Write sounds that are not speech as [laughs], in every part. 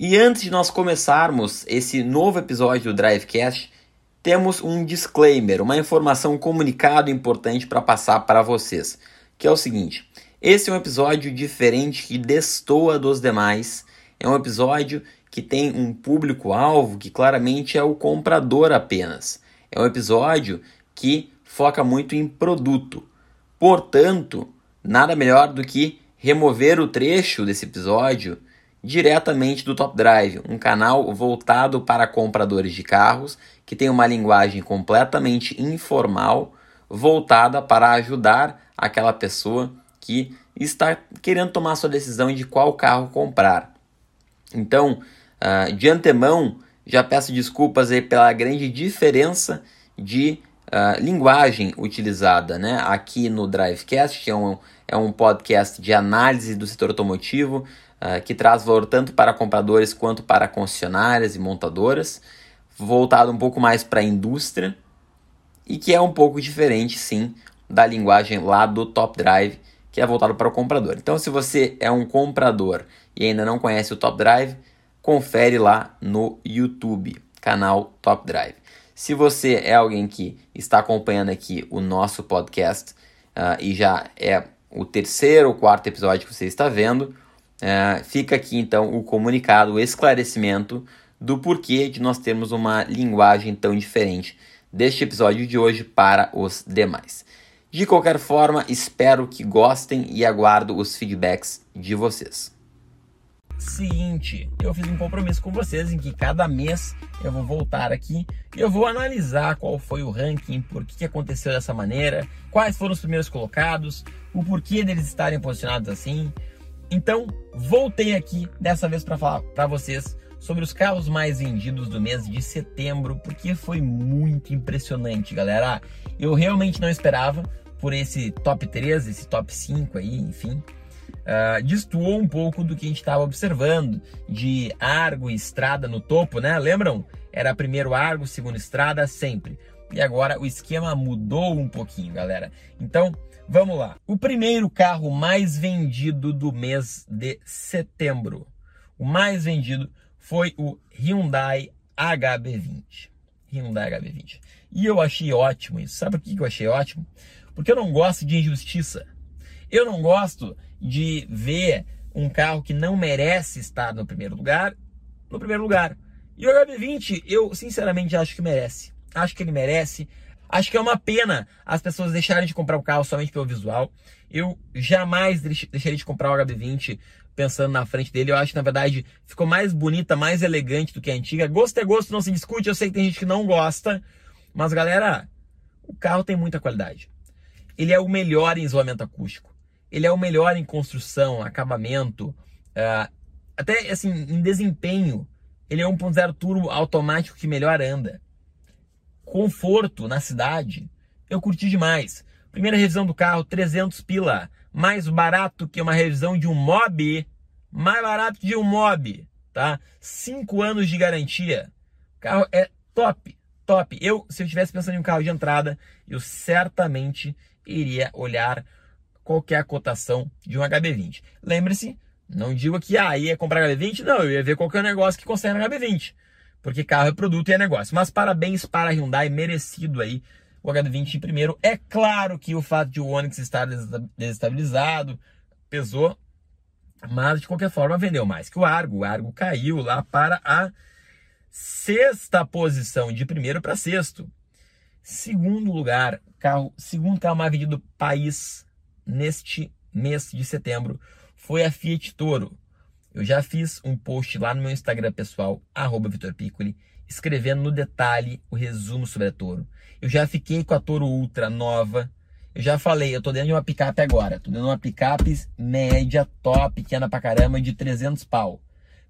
E antes de nós começarmos esse novo episódio do Drivecast, temos um disclaimer, uma informação, um comunicado importante para passar para vocês, que é o seguinte: esse é um episódio diferente que destoa dos demais. É um episódio que tem um público-alvo que claramente é o comprador apenas. É um episódio que foca muito em produto. Portanto, nada melhor do que remover o trecho desse episódio diretamente do Top Drive, um canal voltado para compradores de carros que tem uma linguagem completamente informal, voltada para ajudar aquela pessoa que está querendo tomar sua decisão de qual carro comprar. Então, uh, de antemão, já peço desculpas aí pela grande diferença de uh, linguagem utilizada né? aqui no Drivecast, que é um, é um podcast de análise do setor automotivo, uh, que traz valor tanto para compradores quanto para concessionárias e montadoras, voltado um pouco mais para a indústria e que é um pouco diferente, sim, da linguagem lá do Top Drive, que é voltado para o comprador. Então, se você é um comprador e ainda não conhece o Top Drive, confere lá no YouTube, canal Top Drive. Se você é alguém que está acompanhando aqui o nosso podcast uh, e já é o terceiro ou quarto episódio que você está vendo, uh, fica aqui então o comunicado, o esclarecimento do porquê de nós termos uma linguagem tão diferente deste episódio de hoje para os demais. De qualquer forma, espero que gostem e aguardo os feedbacks de vocês. Seguinte, eu fiz um compromisso com vocês em que cada mês eu vou voltar aqui e eu vou analisar qual foi o ranking, por que aconteceu dessa maneira, quais foram os primeiros colocados, o porquê deles estarem posicionados assim. Então, voltei aqui dessa vez para falar para vocês sobre os carros mais vendidos do mês de setembro, porque foi muito impressionante, galera. Eu realmente não esperava por esse top 3, esse top 5 aí, enfim. Uh, um pouco do que a gente estava observando, de Argo e Estrada no topo, né? Lembram? Era primeiro Argo, segundo Estrada, sempre. E agora o esquema mudou um pouquinho, galera. Então, vamos lá. O primeiro carro mais vendido do mês de setembro. O mais vendido foi o Hyundai HB20. Hyundai HB20. E eu achei ótimo isso. Sabe por que eu achei ótimo? Porque eu não gosto de injustiça. Eu não gosto de ver um carro que não merece estar no primeiro lugar, no primeiro lugar. E o HB20, eu sinceramente acho que merece. Acho que ele merece. Acho que é uma pena as pessoas deixarem de comprar o carro somente pelo visual. Eu jamais deixaria de comprar o HB20 pensando na frente dele. Eu acho que, na verdade, ficou mais bonita, mais elegante do que a antiga. Gosto é gosto, não se discute. Eu sei que tem gente que não gosta. Mas, galera, o carro tem muita qualidade. Ele é o melhor em isolamento acústico. Ele é o melhor em construção, acabamento, uh, até assim, em desempenho. Ele é 1.0 turbo automático que melhor anda. Conforto na cidade, eu curti demais. Primeira revisão do carro, 300 pila mais barato que uma revisão de um mob, mais barato de um mob, tá? Cinco anos de garantia. O carro é top, top. Eu, se eu estivesse pensando em um carro de entrada, eu certamente iria olhar qualquer cotação de um HB20. Lembre-se, não digo que ah, ia comprar HB20, não, eu ia ver qualquer negócio que concerne HB20, porque carro é produto e é negócio. Mas parabéns para a Hyundai, merecido aí o HB20 em primeiro. É claro que o fato de o Onix estar desestabilizado pesou, mas de qualquer forma vendeu mais que o Argo. O Argo caiu lá para a sexta posição, de primeiro para sexto. Segundo lugar, carro, segundo carro mais vendido do país neste mês de setembro foi a Fiat Toro. Eu já fiz um post lá no meu Instagram pessoal, arroba Vitor Piccoli, escrevendo no detalhe o resumo sobre a Toro. Eu já fiquei com a Toro Ultra nova. Eu já falei, eu tô dentro de uma picape agora. Tô dentro de uma picape média, top, que pra caramba, de 300 pau.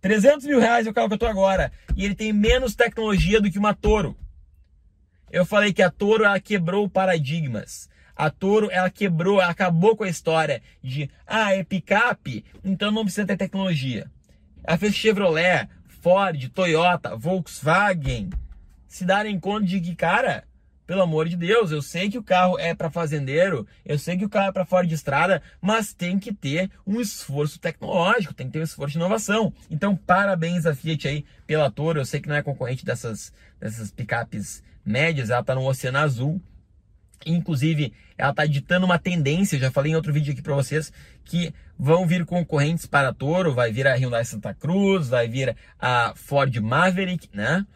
300 mil reais é o carro que eu tô agora. E ele tem menos tecnologia do que uma Toro. Eu falei que a Toro ela quebrou paradigmas. A Toro ela quebrou, ela acabou com a história de ah, é picape, então não precisa ter tecnologia. Ela fez Chevrolet, Ford, Toyota, Volkswagen se darem conta de que, cara, pelo amor de Deus, eu sei que o carro é para fazendeiro, eu sei que o carro é para fora de estrada, mas tem que ter um esforço tecnológico, tem que ter um esforço de inovação. Então, parabéns a Fiat aí pela Toro. Eu sei que não é concorrente dessas, dessas picapes médias, ela está no Oceano Azul. Inclusive, ela está ditando uma tendência, já falei em outro vídeo aqui para vocês, que vão vir concorrentes para a Toro, vai vir a Hyundai Santa Cruz, vai vir a Ford Maverick, né?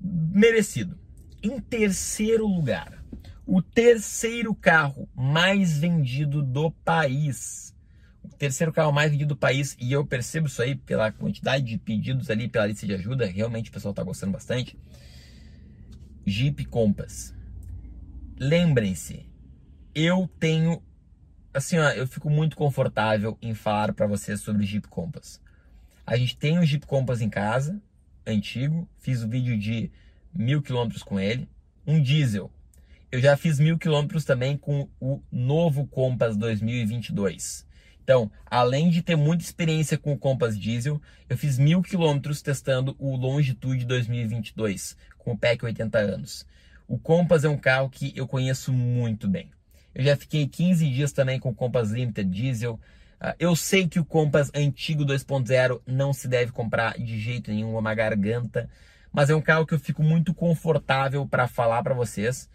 Merecido em terceiro lugar, o terceiro carro mais vendido do país. O terceiro carro mais vendido do país, e eu percebo isso aí pela quantidade de pedidos ali pela lista de ajuda, realmente o pessoal está gostando bastante. Jeep Compass. Lembrem-se, eu tenho assim, ó, eu fico muito confortável em falar para vocês sobre o Jeep Compass. A gente tem um Jeep Compass em casa, antigo, fiz o vídeo de mil quilômetros com ele. Um diesel. Eu já fiz mil quilômetros também com o novo Compass 2022. Então, além de ter muita experiência com o Compass diesel, eu fiz mil quilômetros testando o Longitude 2022 com o PEC 80 anos. O Compass é um carro que eu conheço muito bem. Eu já fiquei 15 dias também com o Compass Limited Diesel. Ah, eu sei que o Compass antigo 2.0 não se deve comprar de jeito nenhum, é uma garganta mas é um carro que eu fico muito confortável para falar para vocês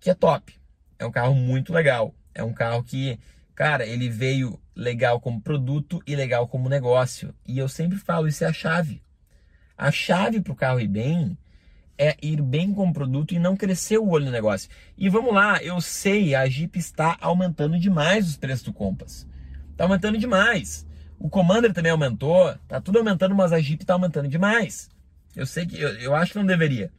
que é top. É um carro muito legal. É um carro que, cara, ele veio legal como produto e legal como negócio. E eu sempre falo, isso é a chave. A chave para o carro ir bem é ir bem com o produto e não crescer o olho no negócio. E vamos lá, eu sei, a Jeep está aumentando demais os preços do Compass. Está aumentando demais. O Commander também aumentou, tá tudo aumentando, mas a Jeep está aumentando demais. Eu sei que eu, eu acho que não deveria.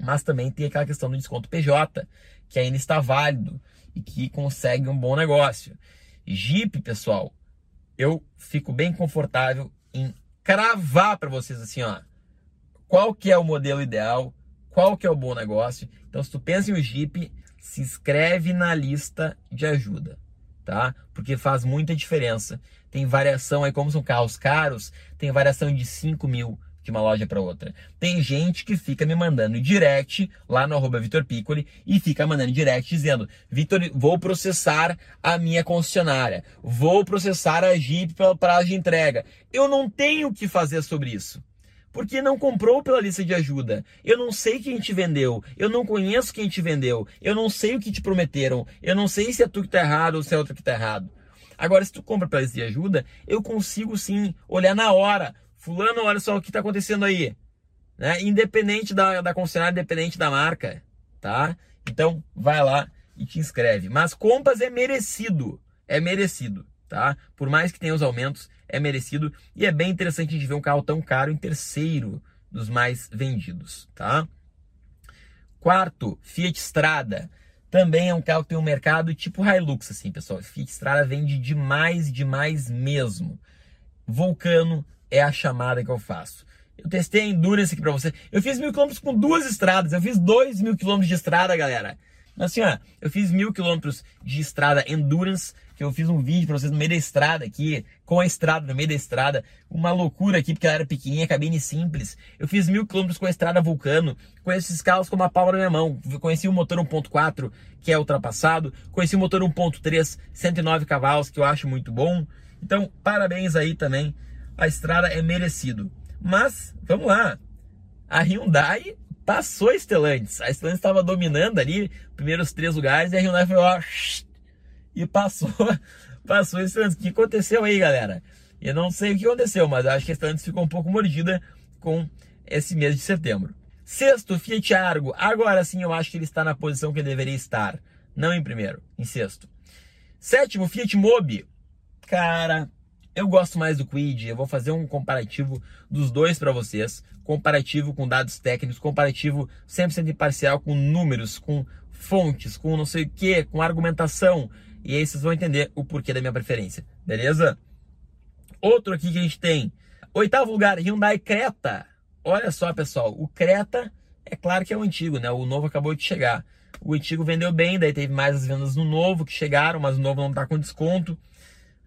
Mas também tem aquela questão do desconto PJ, que ainda está válido e que consegue um bom negócio. Jeep, pessoal, eu fico bem confortável em cravar para vocês assim, ó, qual que é o modelo ideal, qual que é o bom negócio. Então, se tu pensa em um Jeep, se inscreve na lista de ajuda, tá? Porque faz muita diferença. Tem variação aí, como são carros caros, tem variação de 5 mil, de uma loja para outra. Tem gente que fica me mandando direct lá no arroba Vitor Piccoli e fica mandando direct dizendo: Vitor, vou processar a minha concessionária, vou processar a Jeep pelo prazo de entrega. Eu não tenho o que fazer sobre isso. Porque não comprou pela lista de ajuda. Eu não sei quem te vendeu. Eu não conheço quem te vendeu. Eu não sei o que te prometeram. Eu não sei se é tu que tá errado ou se é outro que tá errado. Agora, se tu compra pela lista de ajuda, eu consigo sim olhar na hora Fulano, olha só o que está acontecendo aí. Né? Independente da, da concessionária, independente da marca. Tá? Então, vai lá e te inscreve. Mas Compass é merecido. É merecido. Tá? Por mais que tenha os aumentos, é merecido. E é bem interessante gente ver um carro tão caro em terceiro dos mais vendidos. Tá? Quarto, Fiat Strada. Também é um carro que tem um mercado tipo Hilux, assim, pessoal. Fiat Strada vende demais, demais mesmo. Vulcano é a chamada que eu faço. Eu testei a Endurance aqui pra você. Eu fiz mil quilômetros com duas estradas. Eu fiz dois mil quilômetros de estrada, galera. Assim, ó, eu fiz mil quilômetros de estrada Endurance, que eu fiz um vídeo pra vocês no meio da estrada aqui, com a estrada no meio da estrada. Uma loucura aqui, porque ela era pequenininha, cabine simples. Eu fiz mil quilômetros com a estrada Vulcano. Conheço esses carros com uma palma na minha mão. Conheci o motor 1.4, que é ultrapassado. Conheci o motor 1.3, 109 cavalos, que eu acho muito bom. Então, parabéns aí também a estrada é merecido. Mas, vamos lá. A Hyundai passou a Stellantis. A Stellantis estava dominando ali, primeiros três lugares, e a Hyundai foi ó, e passou, [laughs] passou a Stellantis. O que aconteceu aí, galera? Eu não sei o que aconteceu, mas acho que a Stellantis ficou um pouco mordida com esse mês de setembro. Sexto, Fiat Argo. Agora sim eu acho que ele está na posição que ele deveria estar. Não em primeiro, em sexto. Sétimo, Fiat Mobi. Cara, eu gosto mais do Quid, eu vou fazer um comparativo dos dois para vocês, comparativo com dados técnicos, comparativo 100% imparcial com números, com fontes, com não sei o que, com argumentação, e aí vocês vão entender o porquê da minha preferência, beleza? Outro aqui que a gente tem, Oitavo lugar, Hyundai Creta. Olha só, pessoal, o Creta é claro que é o antigo, né? O novo acabou de chegar. O antigo vendeu bem, daí teve mais as vendas no novo que chegaram, mas o novo não tá com desconto.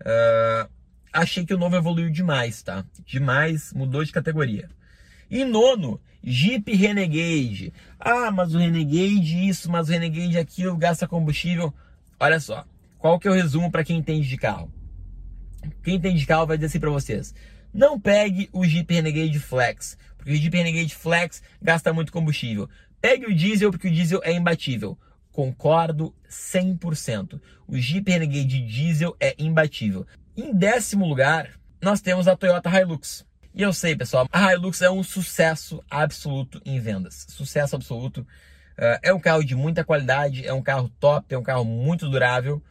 Uh, achei que o novo evoluiu demais, tá? Demais, mudou de categoria. E nono, Jeep Renegade. Ah, mas o Renegade isso, mas o Renegade aquilo, gasta combustível. Olha só, qual que é o resumo para quem entende de carro? Quem entende de carro vai dizer assim para vocês. Não pegue o Jeep Renegade Flex, porque o Jeep Renegade Flex gasta muito combustível. Pegue o diesel, porque o diesel é imbatível. Concordo 100%. O Jeep Renegade Diesel é imbatível. Em décimo lugar, nós temos a Toyota Hilux. E eu sei, pessoal, a Hilux é um sucesso absoluto em vendas. Sucesso absoluto. Uh, é um carro de muita qualidade, é um carro top, é um carro muito durável.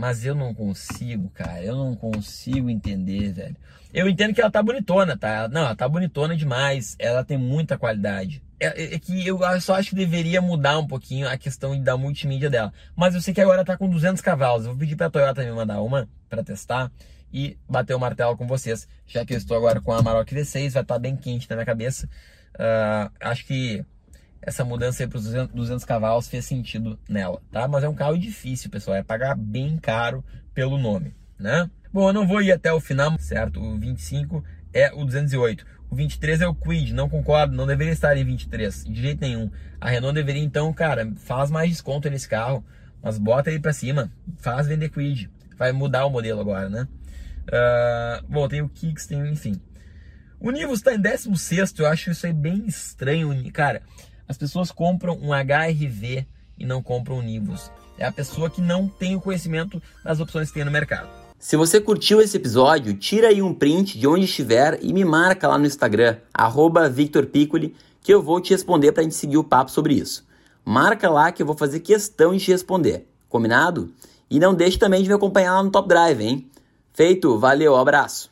Mas eu não consigo, cara. Eu não consigo entender, velho. Eu entendo que ela tá bonitona, tá? Não, ela tá bonitona demais. Ela tem muita qualidade. É, é, é, que eu só acho que deveria mudar um pouquinho a questão da multimídia dela. Mas eu sei que agora tá com 200 cavalos. Eu vou pedir pra Toyota me mandar uma para testar e bater o martelo com vocês. Já que eu estou agora com a Amarok V6, vai estar tá bem quente na minha cabeça. Uh, acho que essa mudança aí para os 200, 200 cavalos fez sentido nela, tá? Mas é um carro difícil, pessoal, é pagar bem caro pelo nome, né? Bom, eu não vou ir até o final, certo? O 25 é o 208. O 23 é o Quid, não concordo, não deveria estar em 23, de jeito nenhum. A Renault deveria então, cara, faz mais desconto nesse carro, mas bota ele para cima, faz vender Quid. Vai mudar o modelo agora, né? Uh, bom, tem o Kicks, tem enfim. O Nivus está em 16, eu acho isso aí bem estranho. Cara, as pessoas compram um HRV e não compram um Nivus. É a pessoa que não tem o conhecimento das opções que tem no mercado. Se você curtiu esse episódio, tira aí um print de onde estiver e me marca lá no Instagram, VictorPiccoli, que eu vou te responder para a gente seguir o papo sobre isso. Marca lá que eu vou fazer questão de te responder. Combinado? E não deixe também de me acompanhar lá no Top Drive, hein? Feito, valeu, abraço!